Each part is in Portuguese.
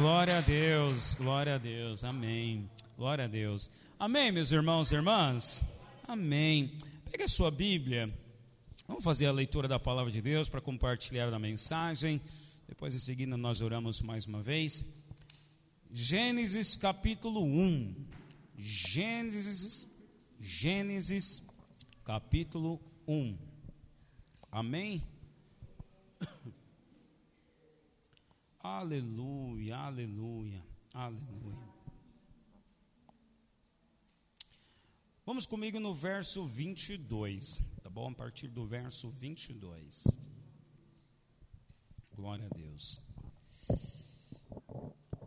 Glória a Deus, glória a Deus, amém. Glória a Deus. Amém, meus irmãos e irmãs? Amém. Pega a sua Bíblia, vamos fazer a leitura da palavra de Deus para compartilhar a mensagem. Depois, em seguida, nós oramos mais uma vez. Gênesis capítulo 1. Gênesis, Gênesis capítulo 1. Amém? Aleluia, aleluia, aleluia. Vamos comigo no verso 22, tá bom? A partir do verso 22. Glória a Deus.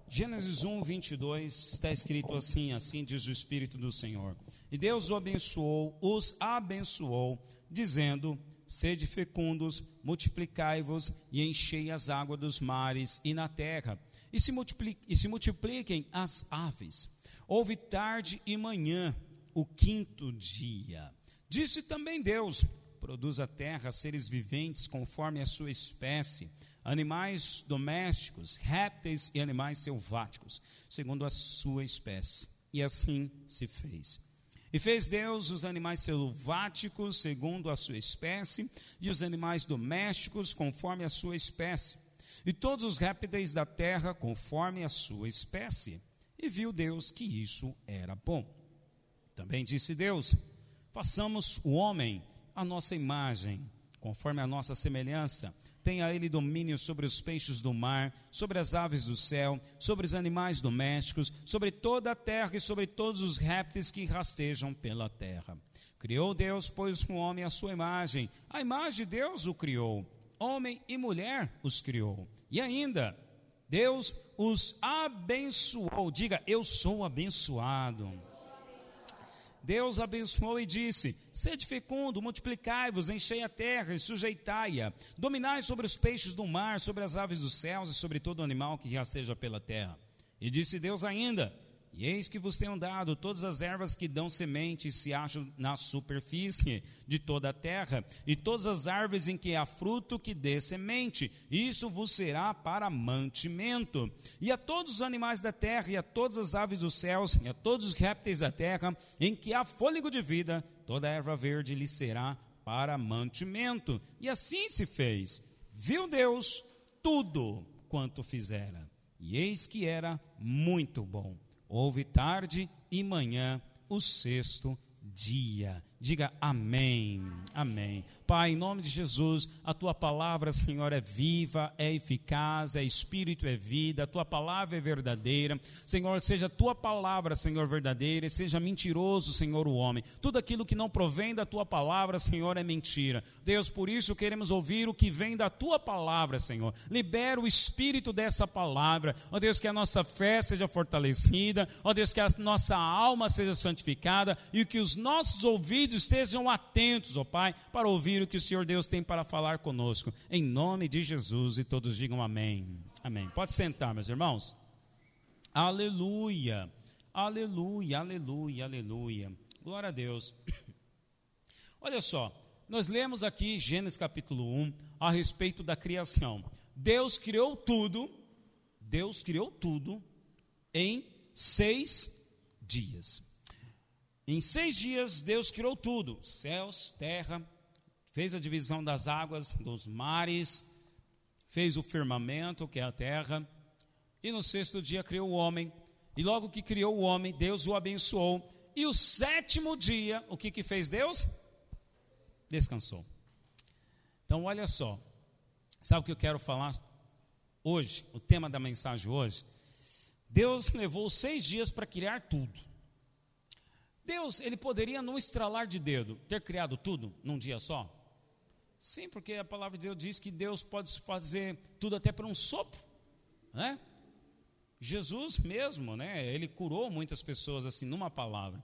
Gênesis 1, 22, está escrito assim: Assim diz o Espírito do Senhor. E Deus o abençoou, os abençoou, dizendo: Sede fecundos, multiplicai-vos e enchei as águas dos mares e na terra, e se, multipliquem, e se multipliquem as aves. Houve tarde e manhã, o quinto dia. Disse também Deus: Produz a terra seres viventes conforme a sua espécie animais domésticos, répteis e animais selváticos, segundo a sua espécie. E assim se fez. E fez Deus os animais selváticos segundo a sua espécie, e os animais domésticos conforme a sua espécie, e todos os répteis da terra conforme a sua espécie. E viu Deus que isso era bom. Também disse Deus: façamos o homem a nossa imagem, conforme a nossa semelhança Tenha ele domínio sobre os peixes do mar, sobre as aves do céu, sobre os animais domésticos, sobre toda a terra e sobre todos os répteis que rastejam pela terra. Criou Deus, pois, o homem à sua imagem. A imagem de Deus o criou. Homem e mulher os criou. E ainda, Deus os abençoou. Diga, eu sou abençoado. Deus abençoou e disse: Sede fecundo, multiplicai-vos, enchei a terra e sujeitai-a, dominai sobre os peixes do mar, sobre as aves dos céus e sobre todo animal que rasteja pela terra. E disse Deus ainda: e eis que vos tenho dado todas as ervas que dão semente e se acham na superfície de toda a terra, e todas as árvores em que há fruto que dê semente, isso vos será para mantimento. E a todos os animais da terra, e a todas as aves dos céus, e a todos os répteis da terra, em que há fôlego de vida, toda a erva verde lhe será para mantimento. E assim se fez. Viu Deus tudo quanto fizera, e eis que era muito bom. Houve tarde e manhã o sexto dia. Diga amém, amém. Pai, em nome de Jesus, a tua palavra, Senhor, é viva, é eficaz, é espírito, é vida, a tua palavra é verdadeira. Senhor, seja a tua palavra, Senhor, verdadeira, e seja mentiroso, Senhor, o homem. Tudo aquilo que não provém da tua palavra, Senhor, é mentira. Deus, por isso queremos ouvir o que vem da tua palavra, Senhor. Libera o espírito dessa palavra. Ó Deus, que a nossa fé seja fortalecida, ó Deus, que a nossa alma seja santificada e que os nossos ouvidos estejam atentos, ó Pai, para ouvir ouvir o que o Senhor Deus tem para falar conosco. Em nome de Jesus e todos digam amém. Amém. Pode sentar, meus irmãos. Aleluia. Aleluia, aleluia, aleluia. Glória a Deus. Olha só, nós lemos aqui Gênesis capítulo 1 a respeito da criação. Deus criou tudo, Deus criou tudo em seis dias. Em seis dias, Deus criou tudo: céus, terra, fez a divisão das águas, dos mares, fez o firmamento, que é a terra, e no sexto dia criou o homem. E logo que criou o homem, Deus o abençoou. E o sétimo dia, o que, que fez Deus? Descansou. Então, olha só. Sabe o que eu quero falar hoje? O tema da mensagem hoje? Deus levou seis dias para criar tudo. Deus, ele poderia, num estralar de dedo, ter criado tudo num dia só? Sim, porque a palavra de Deus diz que Deus pode fazer tudo até por um sopro, né? Jesus mesmo, né? Ele curou muitas pessoas assim numa palavra.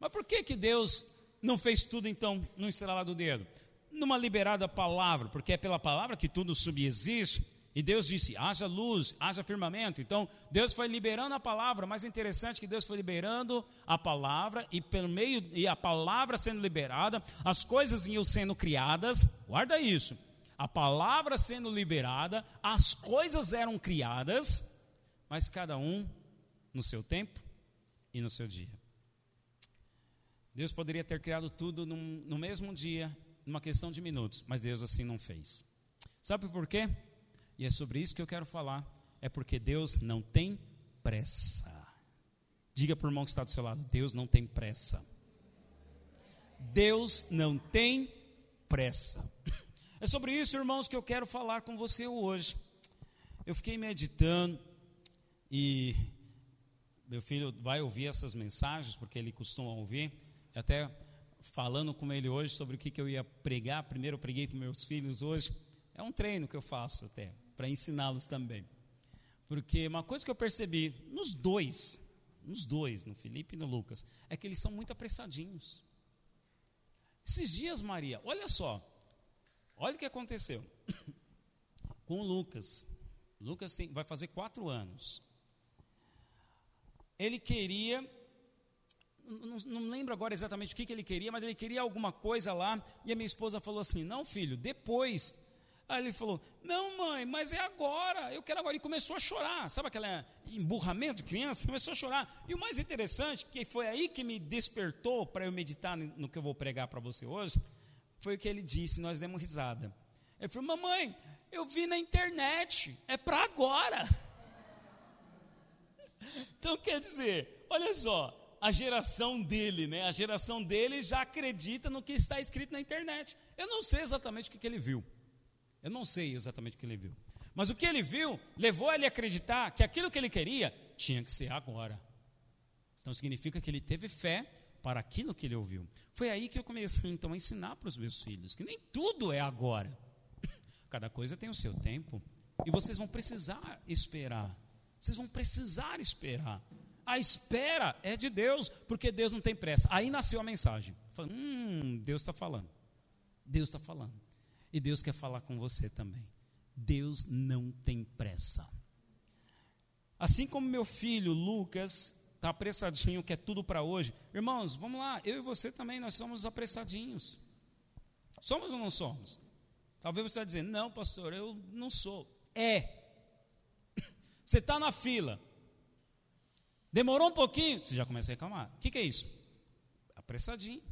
Mas por que que Deus não fez tudo então no estralar do dedo? Numa liberada palavra, porque é pela palavra que tudo subexiste. E Deus disse: haja luz, haja firmamento. Então, Deus foi liberando a palavra. Mais interessante que Deus foi liberando a palavra, e pelo meio, e a palavra sendo liberada, as coisas iam sendo criadas. Guarda isso. A palavra sendo liberada, as coisas eram criadas, mas cada um no seu tempo e no seu dia. Deus poderia ter criado tudo num, no mesmo dia, numa questão de minutos, mas Deus assim não fez. Sabe por quê? E é sobre isso que eu quero falar. É porque Deus não tem pressa. Diga para o irmão que está do seu lado: Deus não tem pressa. Deus não tem pressa. É sobre isso, irmãos, que eu quero falar com você hoje. Eu fiquei meditando e meu filho vai ouvir essas mensagens, porque ele costuma ouvir, até falando com ele hoje sobre o que, que eu ia pregar. Primeiro eu preguei para meus filhos hoje. É um treino que eu faço até, para ensiná-los também. Porque uma coisa que eu percebi nos dois, nos dois, no Felipe e no Lucas, é que eles são muito apressadinhos. Esses dias, Maria, olha só, olha o que aconteceu com o Lucas. Lucas tem, vai fazer quatro anos. Ele queria, não, não lembro agora exatamente o que, que ele queria, mas ele queria alguma coisa lá, e a minha esposa falou assim: Não, filho, depois Aí ele falou: Não, mãe, mas é agora, eu quero agora. E começou a chorar, sabe aquele emburramento de criança? Começou a chorar. E o mais interessante, que foi aí que me despertou para eu meditar no que eu vou pregar para você hoje, foi o que ele disse, nós demos risada. Ele falou: Mamãe, eu vi na internet, é para agora. Então quer dizer, olha só, a geração dele, né? A geração dele já acredita no que está escrito na internet. Eu não sei exatamente o que, que ele viu. Eu não sei exatamente o que ele viu. Mas o que ele viu levou ele a acreditar que aquilo que ele queria tinha que ser agora. Então significa que ele teve fé para aquilo que ele ouviu. Foi aí que eu comecei então a ensinar para os meus filhos que nem tudo é agora. Cada coisa tem o seu tempo e vocês vão precisar esperar. Vocês vão precisar esperar. A espera é de Deus, porque Deus não tem pressa. Aí nasceu a mensagem. Hum, Deus está falando. Deus está falando. E Deus quer falar com você também. Deus não tem pressa. Assim como meu filho Lucas está apressadinho, quer tudo para hoje. Irmãos, vamos lá, eu e você também, nós somos apressadinhos. Somos ou não somos? Talvez você vai dizer, não, pastor, eu não sou. É. Você está na fila. Demorou um pouquinho, você já começa a reclamar. O que, que é isso? Apressadinho.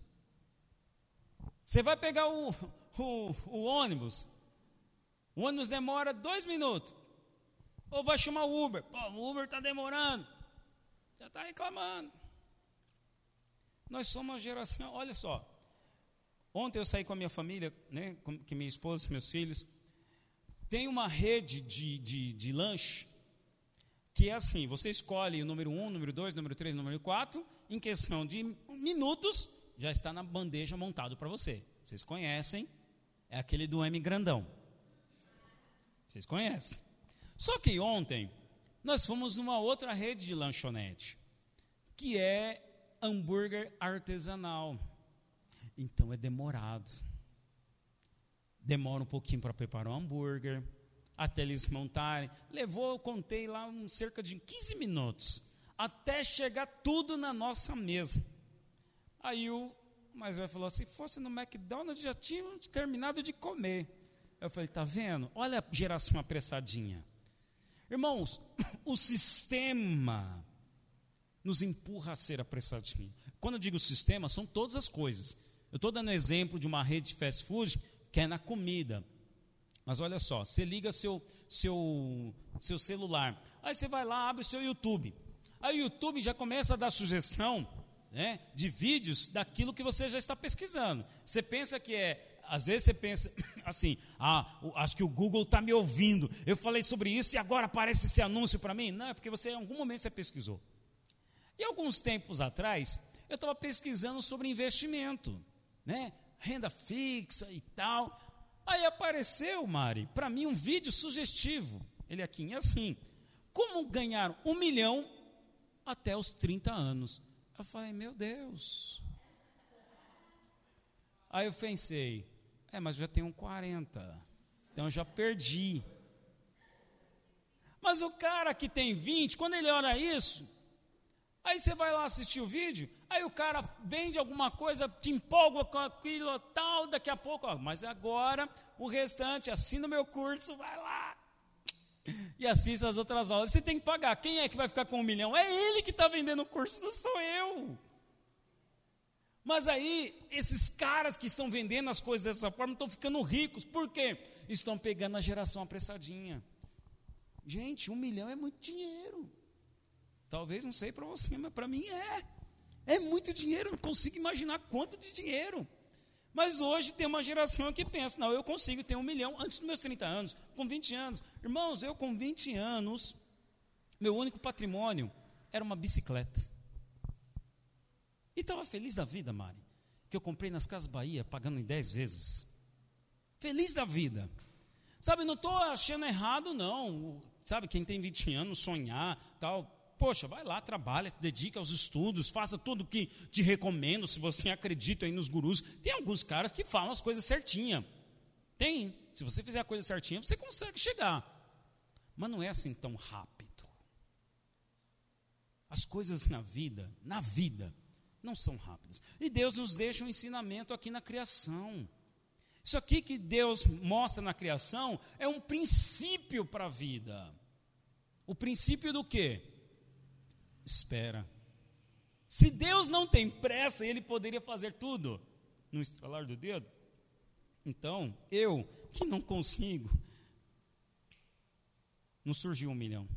Você vai pegar o, o, o ônibus. O ônibus demora dois minutos. Ou vai chamar o Uber. Pô, o Uber está demorando. Já está reclamando. Nós somos uma geração, olha só. Ontem eu saí com a minha família, né, com que minha esposa, meus filhos. Tem uma rede de, de, de lanche que é assim: você escolhe o número 1, número 2, número 3, número 4, em questão de minutos, já está na bandeja montado para você. Vocês conhecem, é aquele do M grandão. Vocês conhecem. Só que ontem nós fomos numa outra rede de lanchonete, que é hambúrguer artesanal. Então é demorado. Demora um pouquinho para preparar o hambúrguer, até eles montarem. Levou, eu contei lá, um, cerca de 15 minutos, até chegar tudo na nossa mesa. Aí o mais velho falou: se fosse no McDonald's, já tinham terminado de comer. Eu falei: tá vendo? Olha a geração apressadinha. Irmãos, o sistema nos empurra a ser apressadinho. Quando eu digo sistema, são todas as coisas. Eu estou dando exemplo de uma rede de fast food que é na comida. Mas olha só, você liga seu, seu, seu celular, aí você vai lá, abre o seu YouTube. Aí o YouTube já começa a dar sugestão né, de vídeos daquilo que você já está pesquisando. Você pensa que é, às vezes você pensa assim, ah, acho que o Google está me ouvindo. Eu falei sobre isso e agora aparece esse anúncio para mim. Não, é porque você em algum momento você pesquisou. E alguns tempos atrás, eu estava pesquisando sobre investimento, né? Renda fixa e tal. Aí apareceu, Mari, para mim um vídeo sugestivo. Ele aqui é assim: como ganhar um milhão até os 30 anos. Eu falei, meu Deus. Aí eu pensei, é, mas já tenho 40, então eu já perdi. Mas o cara que tem 20, quando ele olha isso, aí você vai lá assistir o vídeo, aí o cara vende alguma coisa, te empolga com aquilo tal, daqui a pouco, ó, mas agora o restante, assina o meu curso, vai lá. E assista as outras aulas. Você tem que pagar. Quem é que vai ficar com um milhão? É ele que está vendendo o curso, não sou eu. Mas aí, esses caras que estão vendendo as coisas dessa forma estão ficando ricos. Por quê? Estão pegando a geração apressadinha. Gente, um milhão é muito dinheiro. Talvez não sei para você, mas para mim é. É muito dinheiro, não consigo imaginar quanto de dinheiro. Mas hoje tem uma geração que pensa, não, eu consigo ter um milhão antes dos meus 30 anos, com 20 anos. Irmãos, eu com 20 anos, meu único patrimônio era uma bicicleta. E estava feliz da vida, Mari, que eu comprei nas Casas Bahia, pagando em 10 vezes. Feliz da vida. Sabe, não estou achando errado, não. Sabe, quem tem 20 anos, sonhar, tal. Poxa, vai lá, trabalha, dedica aos estudos, faça tudo o que te recomendo, se você acredita aí nos gurus. Tem alguns caras que falam as coisas certinha. Tem. Se você fizer a coisa certinha, você consegue chegar. Mas não é assim tão rápido. As coisas na vida, na vida, não são rápidas. E Deus nos deixa um ensinamento aqui na criação. Isso aqui que Deus mostra na criação é um princípio para a vida. O princípio do quê? Espera. Se Deus não tem pressa, Ele poderia fazer tudo no estralar do dedo. Então, eu que não consigo, não surgiu um milhão.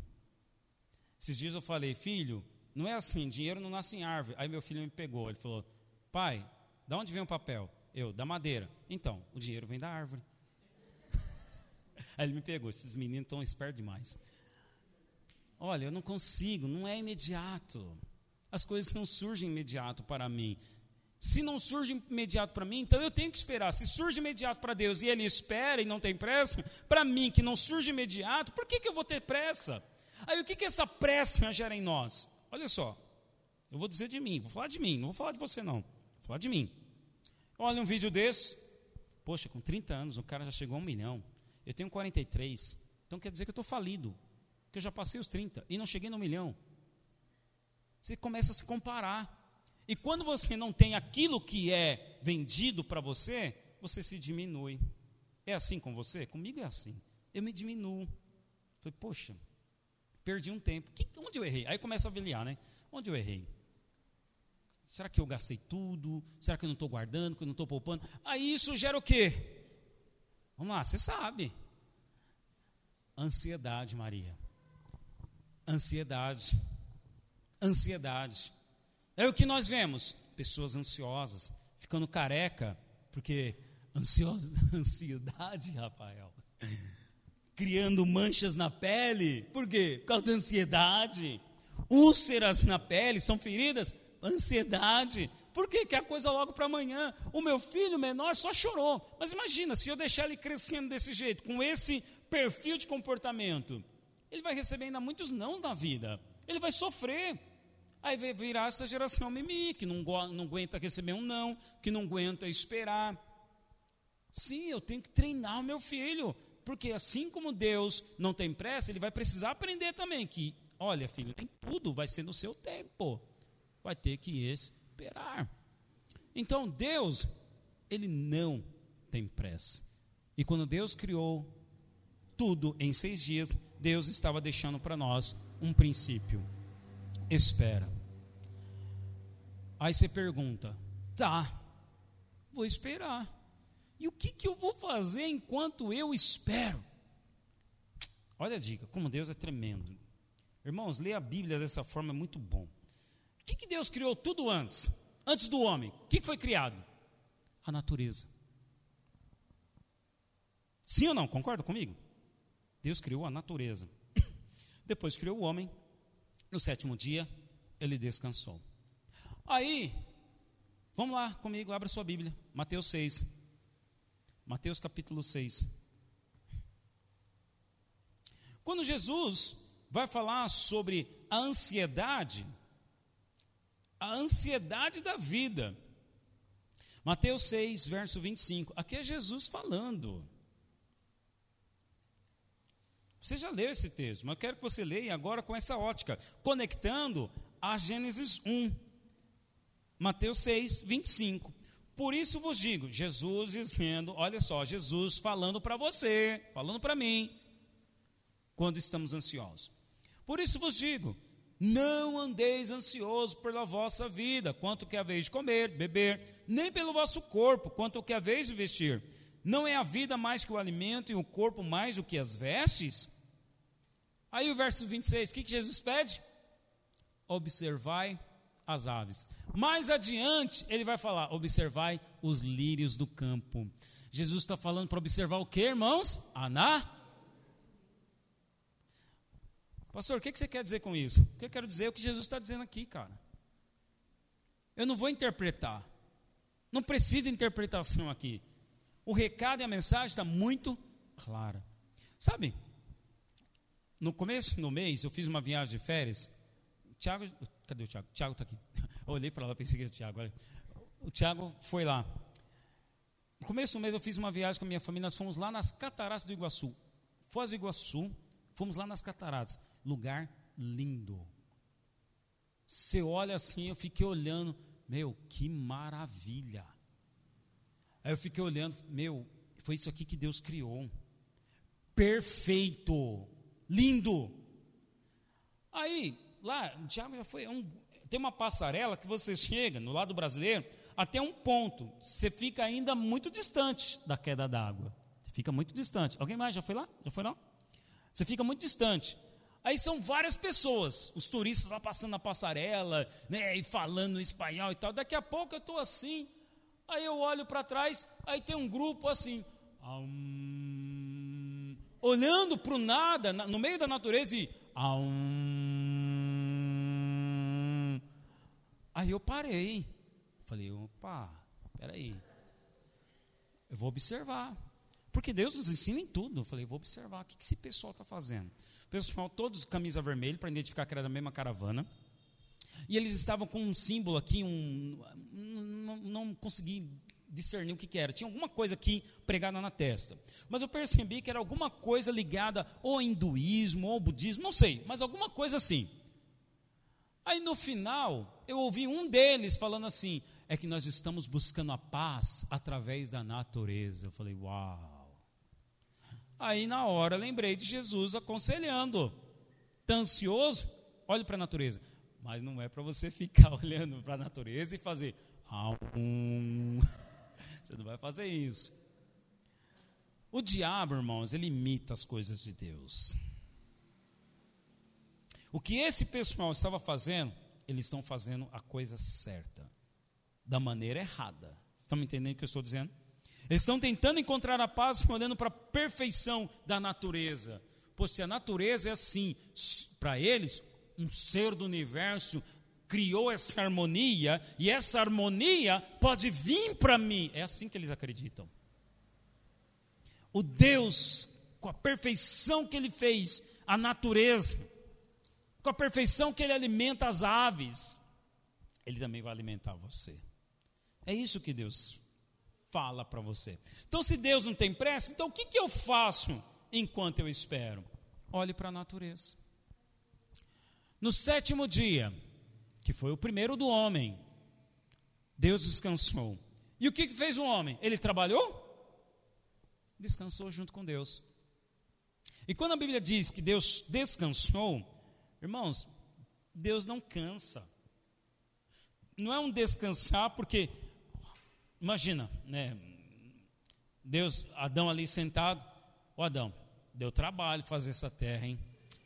Esses dias eu falei, filho, não é assim, dinheiro não nasce em árvore. Aí meu filho me pegou, ele falou: Pai, da onde vem o papel? Eu, da madeira. Então, o dinheiro vem da árvore. Aí ele me pegou, esses meninos estão espertos demais. Olha, eu não consigo, não é imediato. As coisas não surgem imediato para mim. Se não surge imediato para mim, então eu tenho que esperar. Se surge imediato para Deus e Ele espera e não tem pressa, para mim que não surge imediato, por que, que eu vou ter pressa? Aí o que, que essa pressa gera em nós? Olha só, eu vou dizer de mim, vou falar de mim, não vou falar de você não, vou falar de mim. Olha um vídeo desse, poxa, com 30 anos o cara já chegou a um milhão, eu tenho 43, então quer dizer que eu estou falido, que eu já passei os 30 e não cheguei no milhão. Você começa a se comparar. E quando você não tem aquilo que é vendido para você, você se diminui. É assim com você? Comigo é assim. Eu me diminuo. Falei, poxa, Perdi um tempo. Que, onde eu errei? Aí começa a avaliar, né? Onde eu errei? Será que eu gastei tudo? Será que eu não estou guardando? Que eu não estou poupando? Aí isso gera o quê? Vamos lá, você sabe. Ansiedade, Maria. Ansiedade. Ansiedade. É o que nós vemos. Pessoas ansiosas, ficando careca, porque ansiosa, ansiedade, Rafael criando manchas na pele. Por quê? Por causa da ansiedade. Úlceras na pele, são feridas? Ansiedade. Por quê? Que é a coisa logo para amanhã. O meu filho menor só chorou. Mas imagina, se eu deixar ele crescendo desse jeito, com esse perfil de comportamento, ele vai receber ainda muitos nãos na vida. Ele vai sofrer. Aí virar essa geração mimi, que não, não aguenta receber um não, que não aguenta esperar. Sim, eu tenho que treinar o meu filho porque assim como Deus não tem pressa, ele vai precisar aprender também que, olha, filho, nem tudo vai ser no seu tempo. Vai ter que esperar. Então, Deus, ele não tem pressa. E quando Deus criou tudo em seis dias, Deus estava deixando para nós um princípio. Espera. Aí você pergunta, tá, vou esperar. E o que, que eu vou fazer enquanto eu espero? Olha a dica, como Deus é tremendo. Irmãos, ler a Bíblia dessa forma é muito bom. O que, que Deus criou tudo antes? Antes do homem. O que, que foi criado? A natureza. Sim ou não? Concorda comigo? Deus criou a natureza. Depois criou o homem. No sétimo dia, ele descansou. Aí, vamos lá comigo, abra sua Bíblia. Mateus 6. Mateus capítulo 6. Quando Jesus vai falar sobre a ansiedade, a ansiedade da vida. Mateus 6, verso 25. Aqui é Jesus falando. Você já leu esse texto, mas eu quero que você leia agora com essa ótica, conectando a Gênesis 1. Mateus 6, 25. Por isso vos digo, Jesus dizendo, olha só, Jesus falando para você, falando para mim. quando estamos ansiosos. Por isso vos digo: não andeis ansiosos pela vossa vida, quanto que haveis de comer, beber, nem pelo vosso corpo, quanto que haveis de vestir. Não é a vida mais que o alimento e o corpo mais do que as vestes? Aí o verso 26, o que, que Jesus pede? Observai as aves. Mais adiante, ele vai falar: observai os lírios do campo. Jesus está falando para observar o que, irmãos? Aná. Pastor, o que você quer dizer com isso? O que eu quero dizer é o que Jesus está dizendo aqui, cara. Eu não vou interpretar. Não precisa de interpretação aqui. O recado e a mensagem está muito clara. Sabe, no começo do mês, eu fiz uma viagem de férias. Tiago, cadê o Tiago? Tiago está aqui. Eu olhei para lá, pensei que era o Tiago. O Tiago foi lá. No começo do mês, eu fiz uma viagem com a minha família. Nós fomos lá nas cataratas do Iguaçu. Foz do Iguaçu, fomos lá nas cataratas. Lugar lindo. Você olha assim, eu fiquei olhando. Meu, que maravilha. Aí eu fiquei olhando, meu, foi isso aqui que Deus criou. Perfeito, lindo. Aí, lá, o Tiago já foi. Um, tem uma passarela que você chega no lado brasileiro até um ponto. Você fica ainda muito distante da queda d'água. Fica muito distante. Alguém mais já foi lá? Já foi lá? Você fica muito distante. Aí são várias pessoas, os turistas lá passando na passarela, né, e falando espanhol e tal. Daqui a pouco eu estou assim, Aí eu olho para trás, aí tem um grupo assim, olhando para o nada, no meio da natureza e. Aí eu parei. Falei, opa, peraí. Eu vou observar. Porque Deus nos ensina em tudo. Eu falei, vou observar o que esse pessoal está fazendo. O pessoal, todos camisa vermelha, para identificar que era da mesma caravana. E eles estavam com um símbolo aqui, um, não, não consegui discernir o que, que, era. Tinha alguma coisa aqui pregada na testa. Mas eu percebi que era alguma coisa ligada ou ao hinduísmo ou ao budismo, não sei, mas alguma coisa assim. Aí no final, eu ouvi um deles falando assim: é que nós estamos buscando a paz através da natureza. Eu falei, uau. Aí na hora lembrei de Jesus aconselhando: está ansioso? Olhe para a natureza. Mas não é para você ficar olhando para a natureza e fazer. Um. Você não vai fazer isso. O diabo, irmãos, ele imita as coisas de Deus. O que esse pessoal estava fazendo, eles estão fazendo a coisa certa, da maneira errada. Estão me entendendo o que eu estou dizendo? Eles estão tentando encontrar a paz olhando para a perfeição da natureza. Pois se a natureza é assim, para eles, um ser do universo criou essa harmonia e essa harmonia pode vir para mim. É assim que eles acreditam. O Deus, com a perfeição que ele fez, a natureza, com a perfeição que ele alimenta as aves, ele também vai alimentar você. É isso que Deus fala para você. Então, se Deus não tem pressa, então o que, que eu faço enquanto eu espero? Olhe para a natureza. No sétimo dia, que foi o primeiro do homem, Deus descansou. E o que fez o homem? Ele trabalhou? Descansou junto com Deus. E quando a Bíblia diz que Deus descansou, irmãos, Deus não cansa. Não é um descansar porque, imagina, né? Deus, Adão ali sentado, o Adão, deu trabalho fazer essa terra, hein?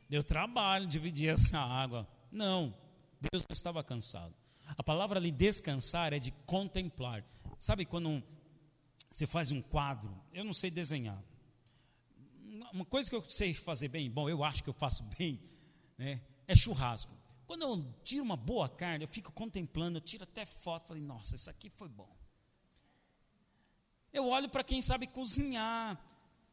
Deu trabalho dividir essa água. Não, Deus não estava cansado. A palavra ali descansar é de contemplar. Sabe quando você faz um quadro? Eu não sei desenhar. Uma coisa que eu sei fazer bem, bom, eu acho que eu faço bem, né, é churrasco. Quando eu tiro uma boa carne, eu fico contemplando, eu tiro até foto, falei, nossa, isso aqui foi bom. Eu olho para quem sabe cozinhar,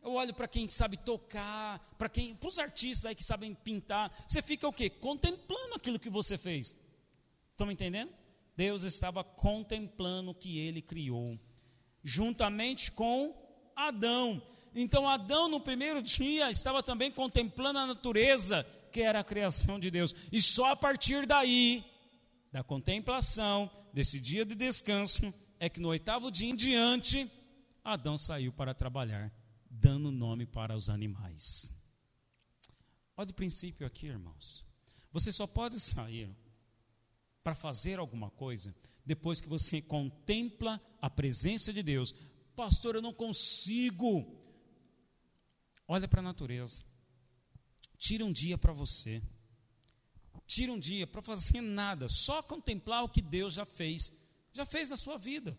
eu olho para quem sabe tocar, para quem, para os artistas aí que sabem pintar. Você fica o quê? Contemplando aquilo que você fez. Estão me entendendo? Deus estava contemplando o que ele criou, juntamente com Adão. Então Adão no primeiro dia estava também contemplando a natureza, que era a criação de Deus. E só a partir daí, da contemplação, desse dia de descanso, é que no oitavo dia em diante, Adão saiu para trabalhar dando nome para os animais. Olha o princípio aqui, irmãos. Você só pode sair para fazer alguma coisa depois que você contempla a presença de Deus. Pastor, eu não consigo. Olha para a natureza. Tira um dia para você. Tira um dia para fazer nada, só contemplar o que Deus já fez, já fez na sua vida.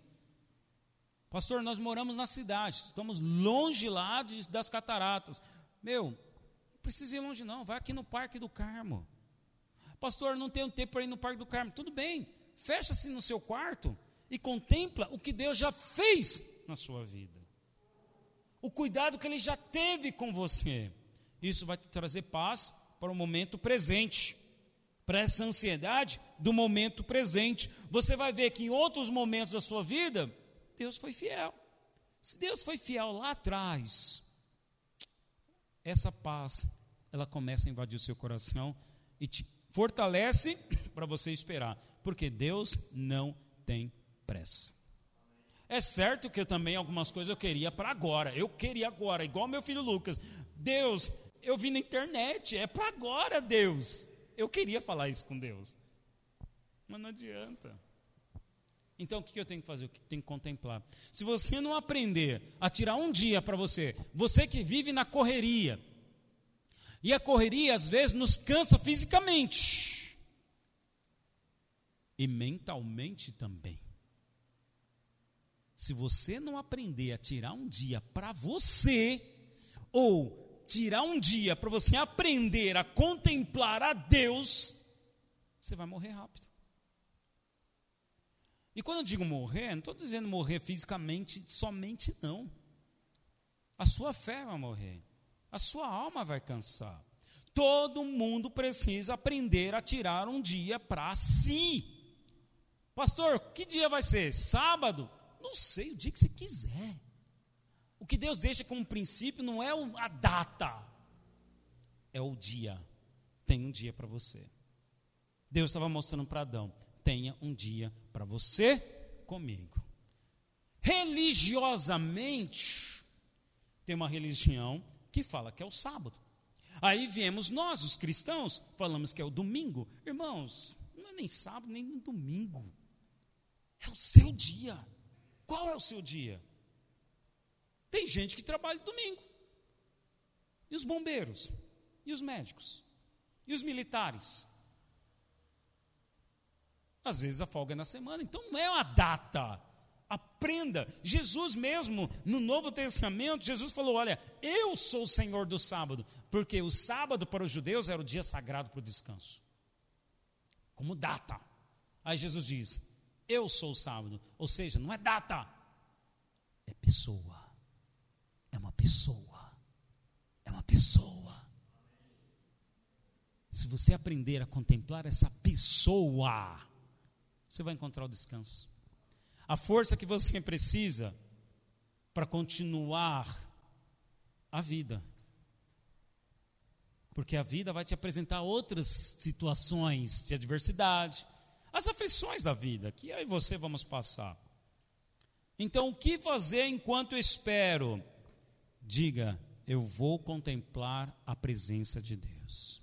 Pastor, nós moramos na cidade, estamos longe lá de, das cataratas. Meu, não precisa ir longe não, vai aqui no Parque do Carmo. Pastor, não tenho tempo para ir no Parque do Carmo. Tudo bem, fecha-se no seu quarto e contempla o que Deus já fez na sua vida. O cuidado que Ele já teve com você. Isso vai te trazer paz para o momento presente. Para essa ansiedade do momento presente. Você vai ver que em outros momentos da sua vida, Deus foi fiel. Se Deus foi fiel lá atrás, essa paz, ela começa a invadir o seu coração e te fortalece para você esperar, porque Deus não tem pressa. É certo que eu também algumas coisas eu queria para agora. Eu queria agora, igual meu filho Lucas. Deus, eu vi na internet, é para agora, Deus. Eu queria falar isso com Deus. Mas não adianta. Então o que eu tenho que fazer? O que tenho que contemplar? Se você não aprender a tirar um dia para você, você que vive na correria, e a correria às vezes nos cansa fisicamente e mentalmente também. Se você não aprender a tirar um dia para você, ou tirar um dia para você aprender a contemplar a Deus, você vai morrer rápido. E quando eu digo morrer, não estou dizendo morrer fisicamente somente, não. A sua fé vai morrer, a sua alma vai cansar. Todo mundo precisa aprender a tirar um dia para si. Pastor, que dia vai ser? Sábado? Não sei, o dia que você quiser. O que Deus deixa como princípio não é a data, é o dia. Tem um dia para você. Deus estava mostrando para Adão: tenha um dia para você comigo. Religiosamente, tem uma religião que fala que é o sábado. Aí viemos nós, os cristãos, falamos que é o domingo. Irmãos, não é nem sábado, nem domingo. É o seu dia. Qual é o seu dia? Tem gente que trabalha domingo. E os bombeiros? E os médicos? E os militares? Às vezes a folga é na semana, então não é uma data. Aprenda. Jesus mesmo, no Novo Testamento, Jesus falou: Olha, eu sou o Senhor do sábado, porque o sábado para os judeus era o dia sagrado para o descanso, como data. Aí Jesus diz: Eu sou o sábado, ou seja, não é data, é pessoa, é uma pessoa, é uma pessoa. Se você aprender a contemplar essa pessoa, você vai encontrar o descanso. A força que você precisa para continuar a vida. Porque a vida vai te apresentar outras situações de adversidade, as aflições da vida, que eu e você vamos passar. Então, o que fazer enquanto espero? Diga, eu vou contemplar a presença de Deus.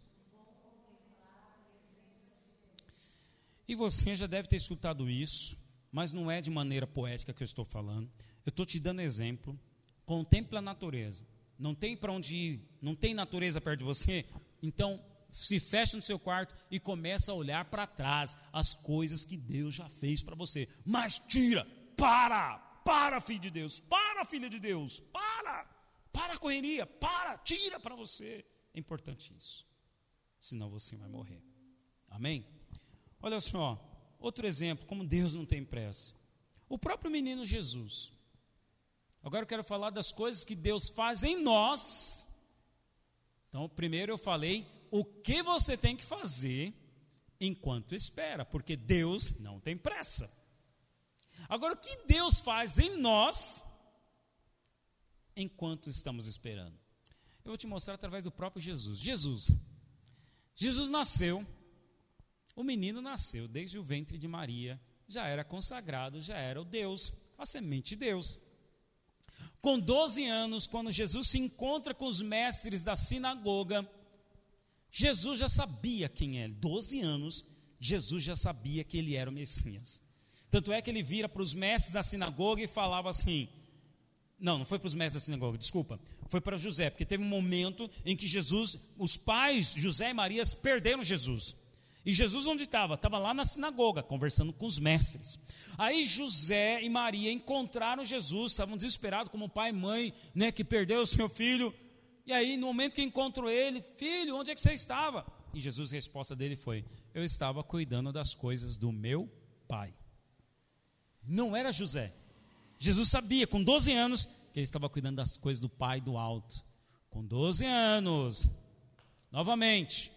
E você já deve ter escutado isso, mas não é de maneira poética que eu estou falando. Eu estou te dando exemplo. Contemple a natureza. Não tem para onde ir, não tem natureza perto de você, então se fecha no seu quarto e começa a olhar para trás as coisas que Deus já fez para você. Mas tira, para, para, filho de Deus, para, filha de Deus, para, para a correria, para, tira para você. É importante isso, senão você vai morrer. Amém? Olha só, outro exemplo, como Deus não tem pressa. O próprio menino Jesus. Agora eu quero falar das coisas que Deus faz em nós. Então, primeiro eu falei o que você tem que fazer enquanto espera, porque Deus não tem pressa. Agora, o que Deus faz em nós enquanto estamos esperando? Eu vou te mostrar através do próprio Jesus. Jesus. Jesus nasceu o menino nasceu desde o ventre de Maria, já era consagrado, já era o Deus, a semente de Deus. Com 12 anos, quando Jesus se encontra com os mestres da sinagoga, Jesus já sabia quem é, 12 anos, Jesus já sabia que ele era o Messias. Tanto é que ele vira para os mestres da sinagoga e falava assim: não, não foi para os mestres da sinagoga, desculpa. Foi para José, porque teve um momento em que Jesus, os pais, José e Maria, perderam Jesus. E Jesus onde estava? Estava lá na sinagoga, conversando com os mestres. Aí José e Maria encontraram Jesus, estavam desesperados, como pai e mãe, né, que perdeu o seu filho. E aí, no momento que encontrou ele, filho, onde é que você estava? E Jesus, a resposta dele foi: Eu estava cuidando das coisas do meu pai. Não era José, Jesus sabia, com 12 anos, que ele estava cuidando das coisas do Pai do alto. Com 12 anos, novamente,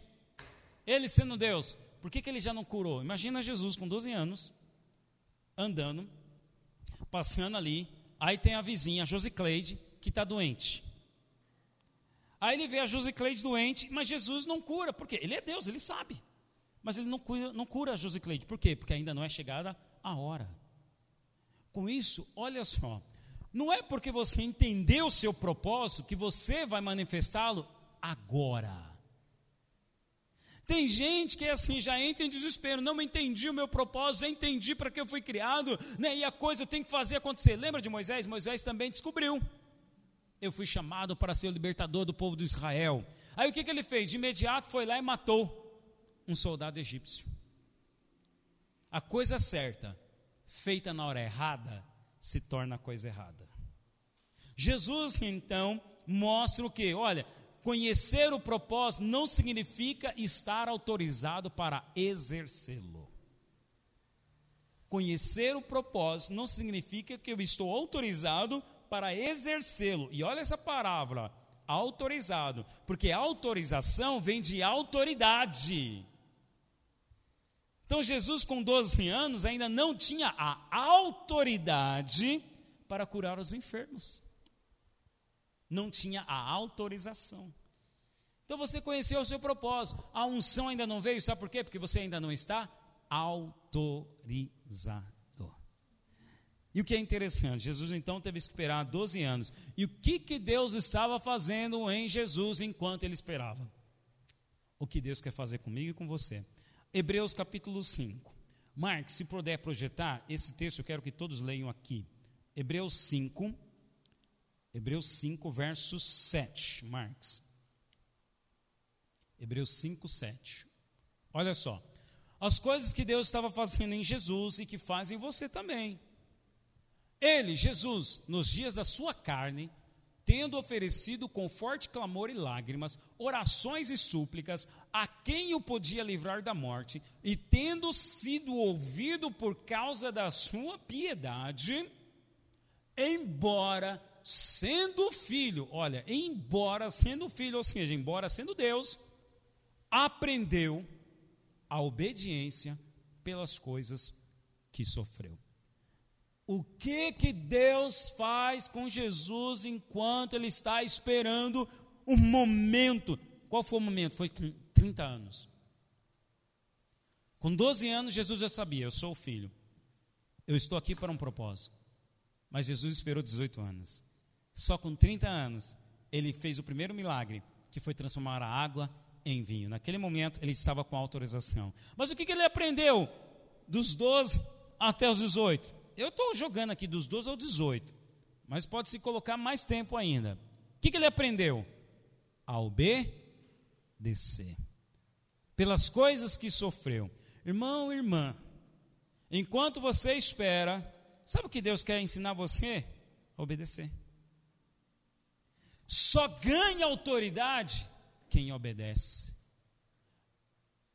ele sendo Deus, por que, que ele já não curou? Imagina Jesus com 12 anos, andando, passeando ali, aí tem a vizinha, a Josicleide, que está doente. Aí ele vê a Josicleide doente, mas Jesus não cura, porque ele é Deus, ele sabe. Mas ele não cura, não cura a Josicleide, por quê? Porque ainda não é chegada a hora. Com isso, olha só, não é porque você entendeu o seu propósito que você vai manifestá-lo agora. Tem gente que é assim, já entra em desespero, não entendi o meu propósito, entendi para que eu fui criado, né? e a coisa eu tenho que fazer acontecer. Lembra de Moisés? Moisés também descobriu. Eu fui chamado para ser o libertador do povo de Israel. Aí o que, que ele fez? De imediato foi lá e matou um soldado egípcio. A coisa certa feita na hora errada, se torna coisa errada. Jesus, então, mostra o que? Olha, conhecer o propósito não significa estar autorizado para exercê-lo. Conhecer o propósito não significa que eu estou autorizado para exercê-lo. E olha essa palavra, autorizado, porque autorização vem de autoridade. Então Jesus, com 12 anos, ainda não tinha a autoridade para curar os enfermos. Não tinha a autorização. Então você conheceu o seu propósito. A unção ainda não veio, sabe por quê? Porque você ainda não está autorizado. E o que é interessante, Jesus então teve que esperar 12 anos. E o que, que Deus estava fazendo em Jesus enquanto ele esperava? O que Deus quer fazer comigo e com você? Hebreus capítulo 5. Marx, se puder projetar, esse texto eu quero que todos leiam aqui. Hebreus 5, Hebreus 5, verso 7. Marx. Hebreus 5, 7. Olha só. As coisas que Deus estava fazendo em Jesus e que faz em você também. Ele, Jesus, nos dias da sua carne, tendo oferecido com forte clamor e lágrimas, orações e súplicas a quem o podia livrar da morte, e tendo sido ouvido por causa da sua piedade, embora sendo filho, olha, embora sendo filho, ou seja, embora sendo Deus, aprendeu a obediência pelas coisas que sofreu. O que que Deus faz com Jesus enquanto ele está esperando o momento? Qual foi o momento? Foi com 30 anos. Com 12 anos, Jesus já sabia: eu sou o filho. Eu estou aqui para um propósito. Mas Jesus esperou 18 anos. Só com 30 anos, ele fez o primeiro milagre, que foi transformar a água em vinho. Naquele momento, ele estava com autorização. Mas o que, que ele aprendeu dos 12 até os 18? eu estou jogando aqui dos 12 ao 18, mas pode se colocar mais tempo ainda. O que, que ele aprendeu? A obedecer. Pelas coisas que sofreu. Irmão, irmã, enquanto você espera, sabe o que Deus quer ensinar você? A obedecer. Só ganha autoridade quem obedece.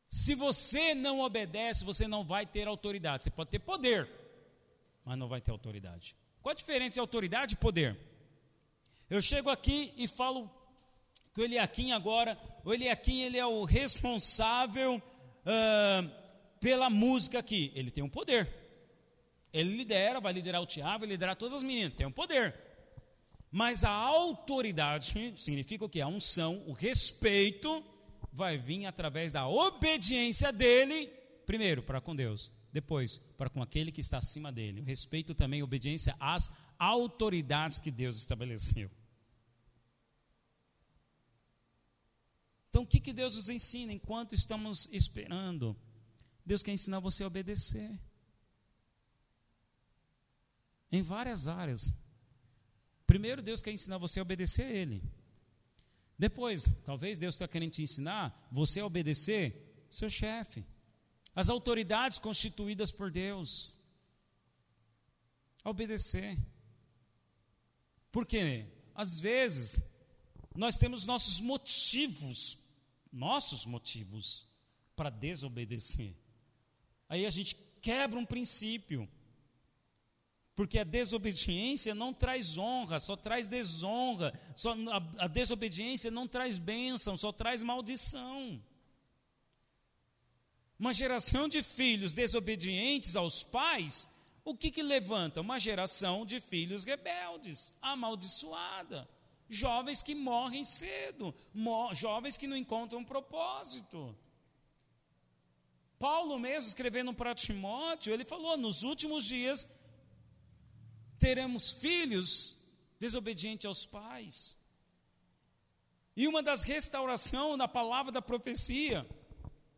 Se você não obedece, você não vai ter autoridade. Você pode ter poder, mas não vai ter autoridade. Qual a diferença de autoridade e poder? Eu chego aqui e falo que o Eliakim agora, o Eliakim ele é o responsável uh, pela música aqui. Ele tem um poder. Ele lidera, vai liderar o Tiago, vai liderar todas as meninas, tem um poder. Mas a autoridade significa o que? A unção, o respeito vai vir através da obediência dele, primeiro, para com Deus, depois, para com aquele que está acima dele. O respeito também, obediência às autoridades que Deus estabeleceu. Então, o que, que Deus nos ensina enquanto estamos esperando? Deus quer ensinar você a obedecer. Em várias áreas. Primeiro, Deus quer ensinar você a obedecer a Ele. Depois, talvez Deus está querendo te ensinar você a obedecer seu chefe, as autoridades constituídas por Deus. A obedecer. Porque, às vezes, nós temos nossos motivos, nossos motivos, para desobedecer. Aí a gente quebra um princípio. Porque a desobediência não traz honra, só traz desonra. Só, a, a desobediência não traz bênção, só traz maldição. Uma geração de filhos desobedientes aos pais, o que, que levanta? Uma geração de filhos rebeldes, amaldiçoada. Jovens que morrem cedo, mo jovens que não encontram propósito. Paulo mesmo, escrevendo para Timóteo, ele falou: nos últimos dias teremos filhos desobedientes aos pais. E uma das restaurações na palavra da profecia,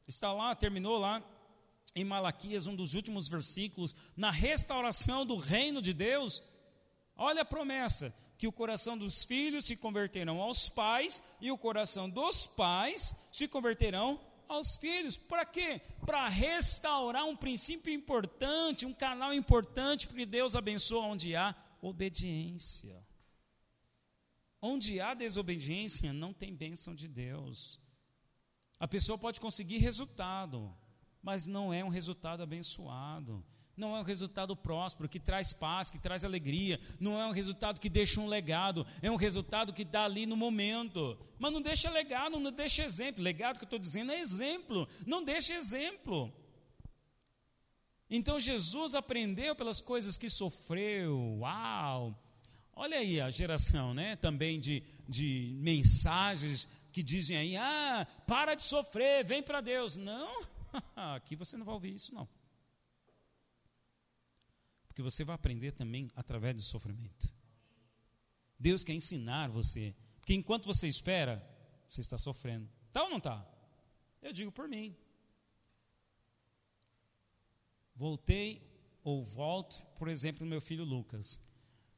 está lá, terminou lá em Malaquias, um dos últimos versículos, na restauração do reino de Deus. Olha a promessa: que o coração dos filhos se converterão aos pais e o coração dos pais se converterão aos filhos. Para quê? Para restaurar um princípio importante, um canal importante, porque Deus abençoa onde há obediência. Onde há desobediência, não tem bênção de Deus. A pessoa pode conseguir resultado, mas não é um resultado abençoado não é um resultado próspero, que traz paz, que traz alegria, não é um resultado que deixa um legado, é um resultado que dá ali no momento. Mas não deixa legado, não deixa exemplo. Legado que eu estou dizendo é exemplo, não deixa exemplo. Então Jesus aprendeu pelas coisas que sofreu. Uau! Olha aí a geração, né? Também de, de mensagens que dizem aí: ah, para de sofrer, vem para Deus. Não, aqui você não vai ouvir isso, não. Porque você vai aprender também através do sofrimento. Deus quer ensinar você. Porque enquanto você espera, você está sofrendo. Tá ou não está? Eu digo por mim. Voltei ou volto, por exemplo, meu filho Lucas.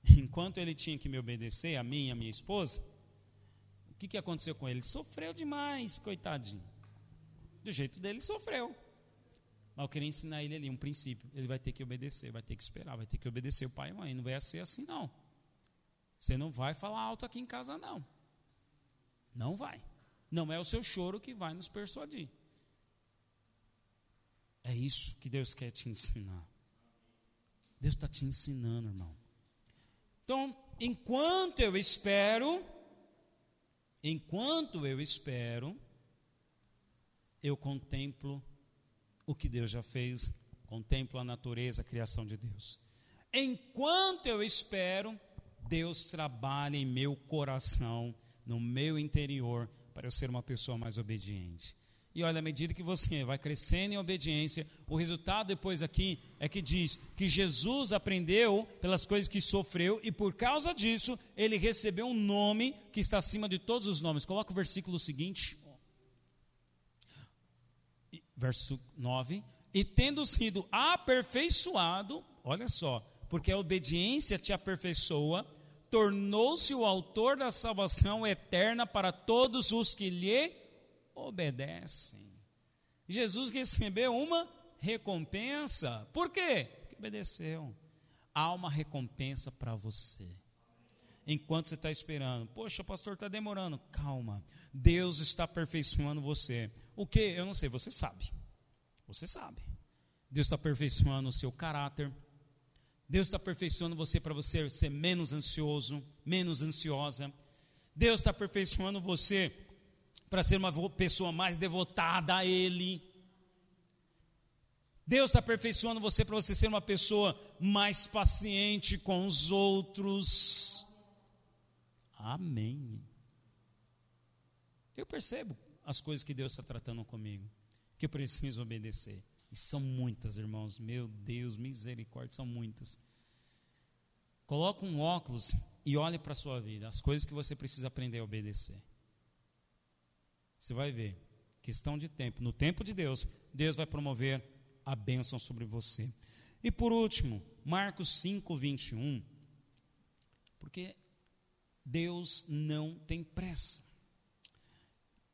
Enquanto ele tinha que me obedecer, a mim e a minha esposa, o que, que aconteceu com? Ele sofreu demais, coitadinho. Do jeito dele, sofreu. Mas eu queria ensinar ele ali um princípio. Ele vai ter que obedecer, vai ter que esperar, vai ter que obedecer o pai e a mãe. Não vai ser assim, não. Você não vai falar alto aqui em casa, não. Não vai. Não é o seu choro que vai nos persuadir. É isso que Deus quer te ensinar. Deus está te ensinando, irmão. Então, enquanto eu espero, enquanto eu espero, eu contemplo o que Deus já fez, contemplo a natureza, a criação de Deus. Enquanto eu espero, Deus trabalha em meu coração, no meu interior, para eu ser uma pessoa mais obediente. E olha, à medida que você vai crescendo em obediência, o resultado depois aqui é que diz que Jesus aprendeu pelas coisas que sofreu e por causa disso ele recebeu um nome que está acima de todos os nomes. Coloca o versículo seguinte verso 9, e tendo sido aperfeiçoado, olha só, porque a obediência te aperfeiçoa, tornou-se o autor da salvação eterna para todos os que lhe obedecem. Jesus recebeu uma recompensa. Por quê? Porque obedeceu. Há uma recompensa para você. Enquanto você está esperando, poxa, pastor, está demorando. Calma, Deus está aperfeiçoando você. O que? Eu não sei, você sabe. Você sabe. Deus está aperfeiçoando o seu caráter. Deus está aperfeiçoando você para você ser menos ansioso, menos ansiosa. Deus está aperfeiçoando você para ser uma pessoa mais devotada a Ele. Deus está aperfeiçoando você para você ser uma pessoa mais paciente com os outros. Amém. Eu percebo as coisas que Deus está tratando comigo, que eu preciso obedecer. E são muitas, irmãos. Meu Deus, misericórdia, são muitas. Coloque um óculos e olhe para a sua vida, as coisas que você precisa aprender a obedecer. Você vai ver. Questão de tempo. No tempo de Deus, Deus vai promover a bênção sobre você. E por último, Marcos 5, 21. Porque Deus não tem pressa.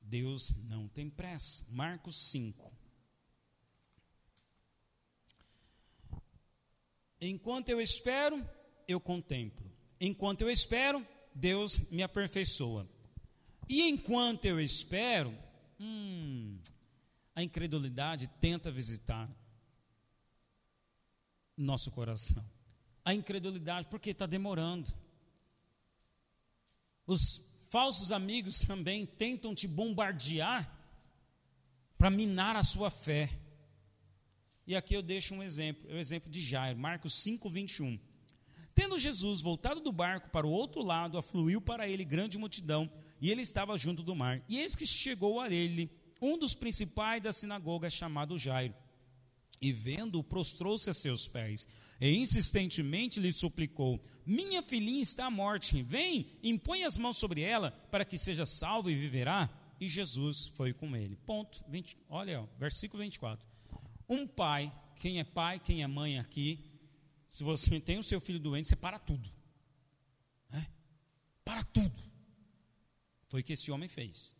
Deus não tem pressa. Marcos 5. Enquanto eu espero, eu contemplo. Enquanto eu espero, Deus me aperfeiçoa. E enquanto eu espero, hum, a incredulidade tenta visitar nosso coração. A incredulidade, porque está demorando. Os falsos amigos também tentam te bombardear para minar a sua fé. E aqui eu deixo um exemplo, o exemplo de Jairo, Marcos 5, 21. Tendo Jesus voltado do barco para o outro lado, afluiu para ele grande multidão, e ele estava junto do mar. E eis que chegou a ele um dos principais da sinagoga, chamado Jairo. E vendo-o, prostrou-se a seus pés, e insistentemente lhe suplicou: Minha filhinha está à morte, vem, impõe as mãos sobre ela, para que seja salva e viverá. E Jesus foi com ele. Ponto. 20, olha, ó, versículo 24. Um pai, quem é pai, quem é mãe aqui, se você tem o seu filho doente, você para tudo. Né? Para tudo. Foi o que esse homem fez.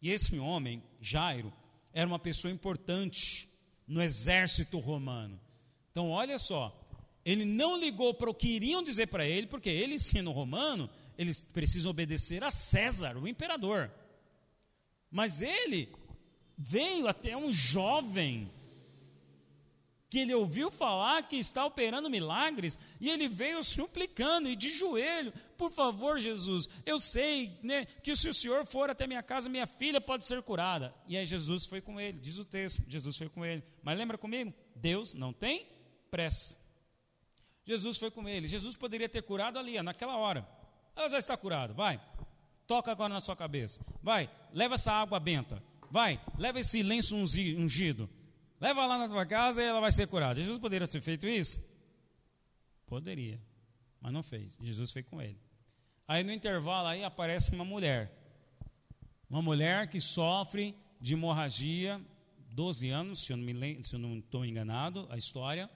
E esse homem, Jairo, era uma pessoa importante no exército romano. Então, olha só, ele não ligou para o que iriam dizer para ele, porque ele, sendo romano, eles precisam obedecer a César, o imperador. Mas ele veio até um jovem que ele ouviu falar que está operando milagres e ele veio suplicando e de joelho, por favor, Jesus, eu sei né, que se o Senhor for até minha casa, minha filha pode ser curada. E aí Jesus foi com ele, diz o texto, Jesus foi com ele. Mas lembra comigo? Deus não tem pressa. Jesus foi com ele. Jesus poderia ter curado ali, naquela hora. Ela já está curada, vai. Toca agora na sua cabeça. Vai, leva essa água benta. Vai, leva esse lenço ungido. Leva lá na tua casa e ela vai ser curada. Jesus poderia ter feito isso? Poderia, mas não fez. Jesus foi com ele. Aí no intervalo aí aparece uma mulher. Uma mulher que sofre de hemorragia, 12 anos, se eu não estou enganado, a história,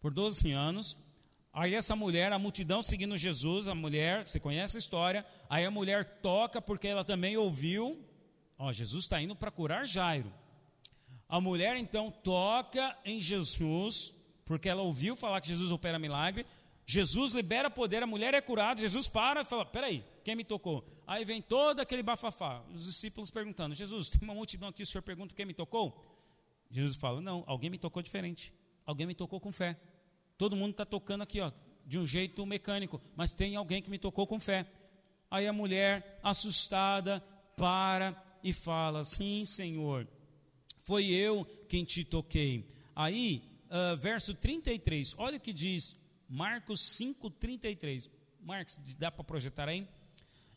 por 12 anos. Aí essa mulher, a multidão seguindo Jesus, a mulher, você conhece a história, aí a mulher toca porque ela também ouviu Ó, Jesus está indo para curar Jairo. A mulher então toca em Jesus, porque ela ouviu falar que Jesus opera milagre. Jesus libera poder, a mulher é curada. Jesus para e fala: Peraí, quem me tocou? Aí vem todo aquele bafafá. Os discípulos perguntando: Jesus, tem uma multidão aqui, o senhor pergunta quem me tocou? Jesus fala: Não, alguém me tocou diferente. Alguém me tocou com fé. Todo mundo está tocando aqui, ó, de um jeito mecânico, mas tem alguém que me tocou com fé. Aí a mulher, assustada, para e fala: Sim, Senhor, foi eu quem te toquei. Aí, uh, verso 33, olha o que diz Marcos 5, 33. Marcos, dá para projetar aí?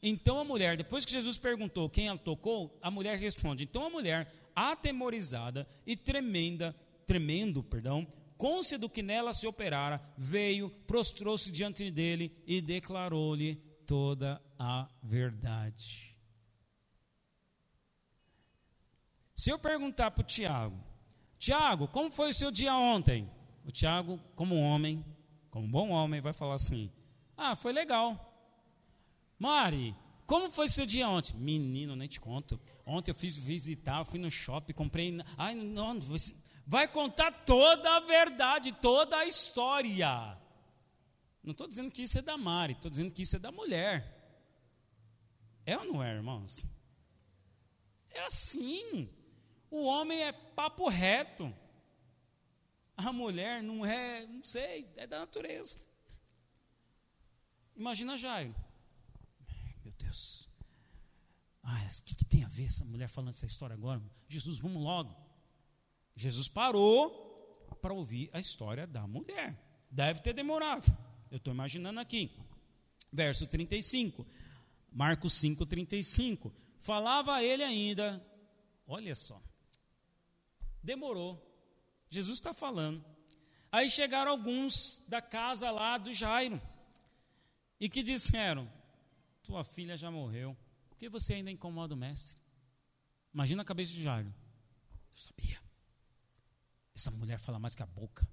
Então a mulher, depois que Jesus perguntou quem ela tocou, a mulher responde. Então a mulher, atemorizada e tremenda, tremendo, perdão, côncia do que nela se operara, veio, prostrou-se diante dele e declarou-lhe toda a verdade. Se eu perguntar para o Tiago, Tiago, como foi o seu dia ontem? O Tiago, como homem, como bom homem, vai falar assim: Ah, foi legal. Mari, como foi seu dia ontem? Menino, nem te conto. Ontem eu fiz visitar, fui no shopping, comprei. Ai, não, vai contar toda a verdade, toda a história. Não estou dizendo que isso é da Mari, estou dizendo que isso é da mulher. É ou não é, irmãos? É assim. O homem é papo reto. A mulher não é, não sei, é da natureza. Imagina Jairo. Meu Deus. Ah, o que, que tem a ver essa mulher falando essa história agora? Jesus, vamos logo. Jesus parou para ouvir a história da mulher. Deve ter demorado. Eu estou imaginando aqui. Verso 35. Marcos 5, 35. Falava ele ainda. Olha só. Demorou. Jesus está falando. Aí chegaram alguns da casa lá do Jairo e que disseram: Tua filha já morreu, por que você ainda incomoda o mestre? Imagina a cabeça de Jairo. Eu sabia. Essa mulher fala mais que a boca.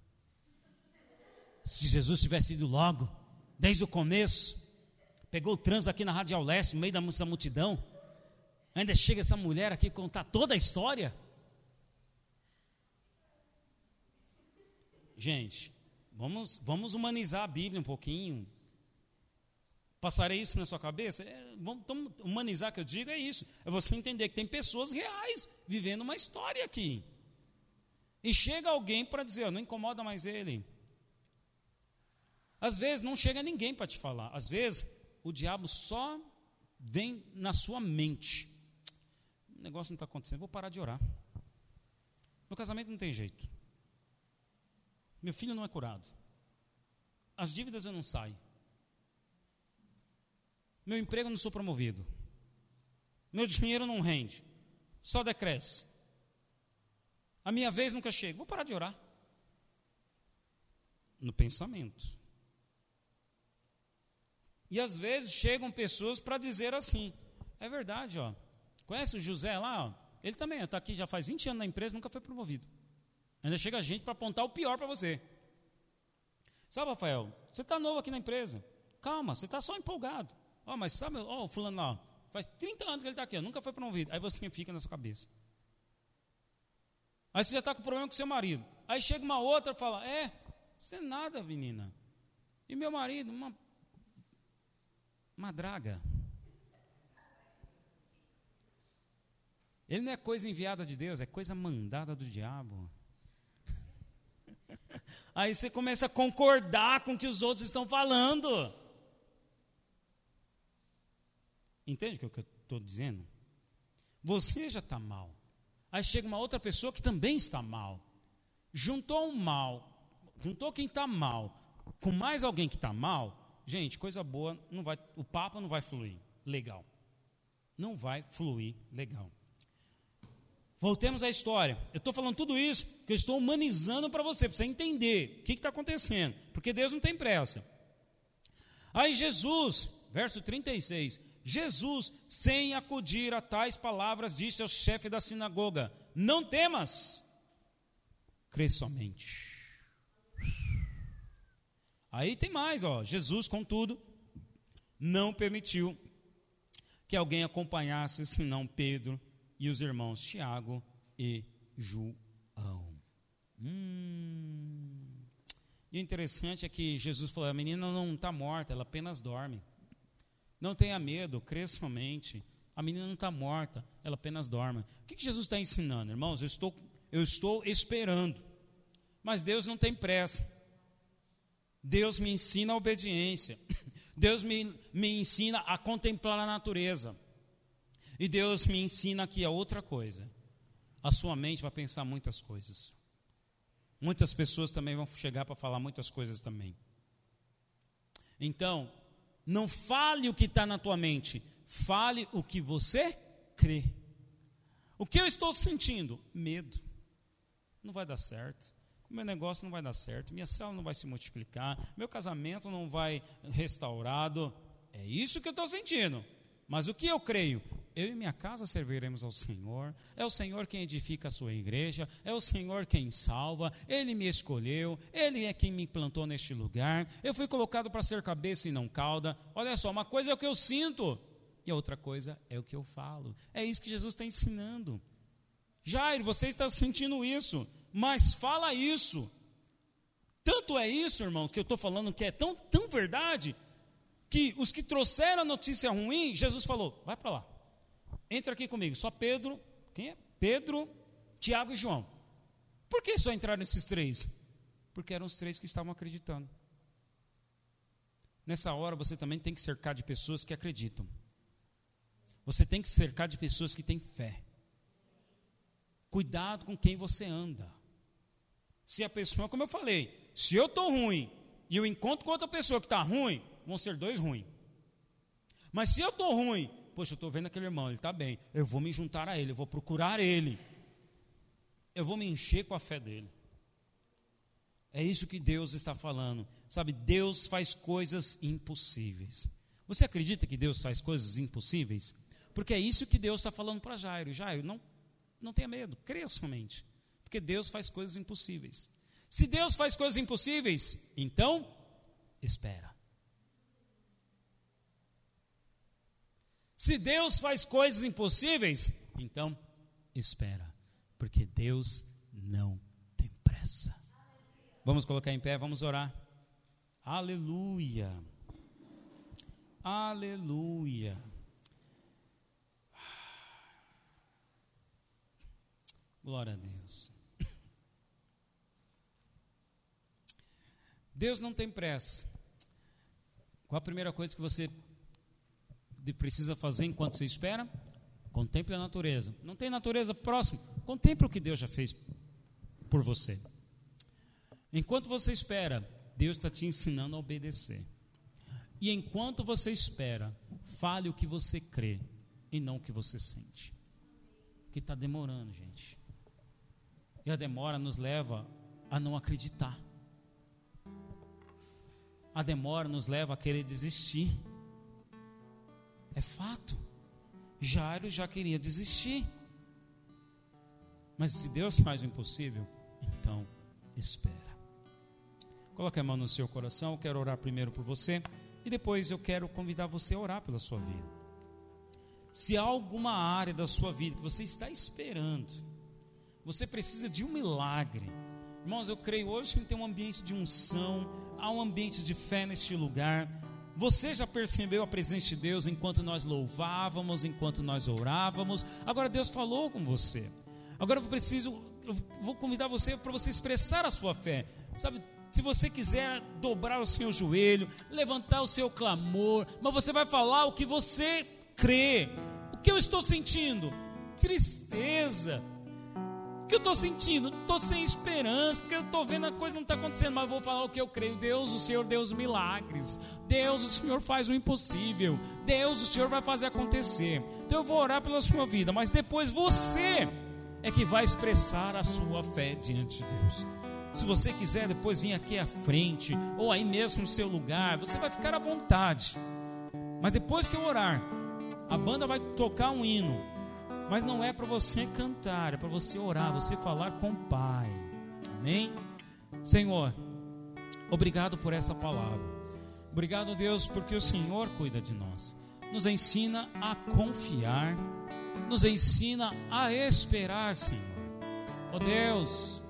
Se Jesus tivesse ido logo, desde o começo, pegou o trânsito aqui na Radial Leste, no meio da multidão, ainda chega essa mulher aqui contar toda a história. Gente, vamos, vamos humanizar a Bíblia um pouquinho. Passarei isso na sua cabeça? É, vamos, humanizar que eu digo é isso. É você entender que tem pessoas reais vivendo uma história aqui. E chega alguém para dizer, não incomoda mais ele. Às vezes não chega ninguém para te falar. Às vezes o diabo só vem na sua mente. O negócio não está acontecendo, vou parar de orar. Meu casamento não tem jeito. Meu filho não é curado. As dívidas eu não saio. Meu emprego eu não sou promovido. Meu dinheiro não rende. Só decresce. A minha vez nunca chega. Vou parar de orar. No pensamento. E às vezes chegam pessoas para dizer assim: é verdade, ó. Conhece o José lá? Ó? Ele também está aqui já faz 20 anos na empresa, nunca foi promovido. Ainda chega gente para apontar o pior para você. Sabe, Rafael, você está novo aqui na empresa. Calma, você está só empolgado. Ó, oh, mas sabe, ó, oh, o fulano lá, faz 30 anos que ele está aqui, ó, nunca foi promovido. Aí você fica na sua cabeça. Aí você já está com problema com seu marido. Aí chega uma outra e fala: É, isso é nada, menina. E meu marido, uma, uma draga. Ele não é coisa enviada de Deus, é coisa mandada do diabo. Aí você começa a concordar com o que os outros estão falando. Entende o que eu estou dizendo? Você já está mal. Aí chega uma outra pessoa que também está mal. Juntou um mal, juntou quem está mal com mais alguém que está mal, gente, coisa boa, não vai, o papo não vai fluir legal. Não vai fluir legal. Voltemos à história. Eu estou falando tudo isso que eu estou humanizando para você, para você entender o que está acontecendo, porque Deus não tem pressa. Aí Jesus, verso 36, Jesus, sem acudir a tais palavras, disse ao chefe da sinagoga: Não temas, crê somente. Aí tem mais, ó. Jesus, contudo, não permitiu que alguém acompanhasse senão Pedro e os irmãos Tiago e João. Hum. E o interessante é que Jesus falou: a menina não está morta, ela apenas dorme. Não tenha medo, crê somente. A menina não está morta, ela apenas dorme. O que, que Jesus está ensinando, irmãos? Eu estou, eu estou esperando, mas Deus não tem pressa. Deus me ensina a obediência. Deus me, me ensina a contemplar a natureza. E Deus me ensina aqui a outra coisa. A sua mente vai pensar muitas coisas. Muitas pessoas também vão chegar para falar muitas coisas também. Então, não fale o que está na tua mente, fale o que você crê. O que eu estou sentindo? Medo. Não vai dar certo. Meu negócio não vai dar certo. Minha célula não vai se multiplicar. Meu casamento não vai restaurado. É isso que eu estou sentindo. Mas o que eu creio? Eu e minha casa serviremos ao Senhor, é o Senhor quem edifica a sua igreja, é o Senhor quem salva, Ele me escolheu, Ele é quem me plantou neste lugar, eu fui colocado para ser cabeça e não cauda. Olha só, uma coisa é o que eu sinto, e a outra coisa é o que eu falo. É isso que Jesus está ensinando. Jair, você está sentindo isso, mas fala isso. Tanto é isso, irmão, que eu estou falando que é tão, tão verdade, que os que trouxeram a notícia ruim, Jesus falou: vai para lá Entra aqui comigo, só Pedro, quem é? Pedro, Tiago e João. Por que só entraram esses três? Porque eram os três que estavam acreditando. Nessa hora você também tem que cercar de pessoas que acreditam. Você tem que cercar de pessoas que têm fé. Cuidado com quem você anda. Se a pessoa, como eu falei, se eu estou ruim e eu encontro com outra pessoa que está ruim, vão ser dois ruins. Mas se eu estou ruim poxa, eu estou vendo aquele irmão, ele está bem, eu vou me juntar a ele, eu vou procurar ele, eu vou me encher com a fé dele. É isso que Deus está falando, sabe? Deus faz coisas impossíveis. Você acredita que Deus faz coisas impossíveis? Porque é isso que Deus está falando para Jairo. Jairo, não não tenha medo, creia somente. Porque Deus faz coisas impossíveis. Se Deus faz coisas impossíveis, então espera. Se Deus faz coisas impossíveis, então espera, porque Deus não tem pressa. Vamos colocar em pé, vamos orar. Aleluia. Aleluia. Glória a Deus. Deus não tem pressa. Qual a primeira coisa que você precisa fazer enquanto você espera? Contemple a natureza. Não tem natureza próxima? Contemple o que Deus já fez por você. Enquanto você espera, Deus está te ensinando a obedecer. E enquanto você espera, fale o que você crê e não o que você sente. Que está demorando, gente. E a demora nos leva a não acreditar. A demora nos leva a querer desistir. É fato. Jairo já queria desistir. Mas se Deus faz o impossível, então espera. Coloque a mão no seu coração. Eu quero orar primeiro por você e depois eu quero convidar você a orar pela sua vida. Se há alguma área da sua vida que você está esperando, você precisa de um milagre. Irmãos, eu creio hoje que tem um ambiente de unção, há um ambiente de fé neste lugar. Você já percebeu a presença de Deus enquanto nós louvávamos, enquanto nós orávamos? Agora Deus falou com você. Agora eu preciso, eu vou convidar você para você expressar a sua fé. Sabe, se você quiser dobrar o seu joelho, levantar o seu clamor, mas você vai falar o que você crê. O que eu estou sentindo? Tristeza, que eu estou sentindo? Estou sem esperança, porque eu estou vendo a coisa não está acontecendo, mas vou falar o que eu creio. Deus, o Senhor, Deus milagres. Deus, o Senhor faz o impossível. Deus, o Senhor vai fazer acontecer. Então eu vou orar pela sua vida, mas depois você é que vai expressar a sua fé diante de Deus. Se você quiser depois vir aqui à frente, ou aí mesmo no seu lugar, você vai ficar à vontade. Mas depois que eu orar, a banda vai tocar um hino. Mas não é para você cantar, é para você orar, você falar com o Pai. Amém? Senhor, obrigado por essa palavra. Obrigado, Deus, porque o Senhor cuida de nós. Nos ensina a confiar, nos ensina a esperar, Senhor. Ó oh, Deus,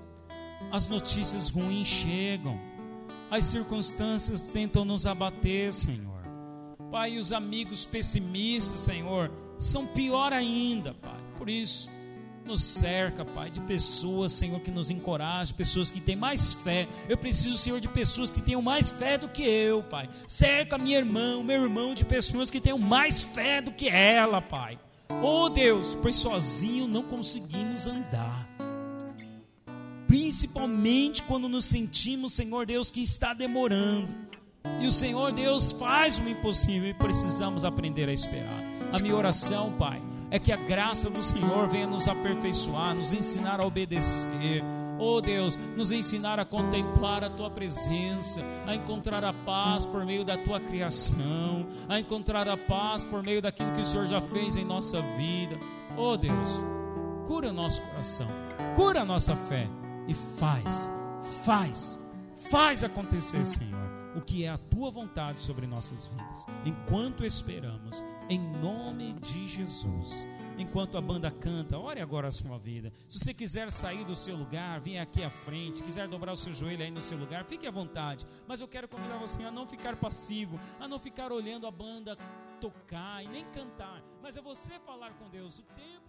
as notícias ruins chegam, as circunstâncias tentam nos abater, Senhor. Pai, os amigos pessimistas, Senhor, são pior ainda, Pai. Por isso, nos cerca, Pai, de pessoas, Senhor, que nos encorajam, pessoas que têm mais fé. Eu preciso, Senhor, de pessoas que tenham mais fé do que eu, Pai. Cerca minha irmã, meu irmão, de pessoas que tenham mais fé do que ela, Pai. Oh Deus, pois sozinho não conseguimos andar. Principalmente quando nos sentimos, Senhor Deus, que está demorando. E o Senhor Deus faz o impossível e precisamos aprender a esperar. A minha oração, Pai, é que a graça do Senhor venha nos aperfeiçoar, nos ensinar a obedecer. Oh Deus, nos ensinar a contemplar a tua presença, a encontrar a paz por meio da tua criação, a encontrar a paz por meio daquilo que o Senhor já fez em nossa vida. Oh Deus, cura o nosso coração, cura a nossa fé e faz, faz, faz acontecer, Senhor o que é a tua vontade sobre nossas vidas, enquanto esperamos, em nome de Jesus. Enquanto a banda canta, ore agora a sua vida. Se você quiser sair do seu lugar, venha aqui à frente. Quiser dobrar o seu joelho aí no seu lugar, fique à vontade. Mas eu quero convidar você a não ficar passivo, a não ficar olhando a banda tocar e nem cantar, mas é você falar com Deus o tempo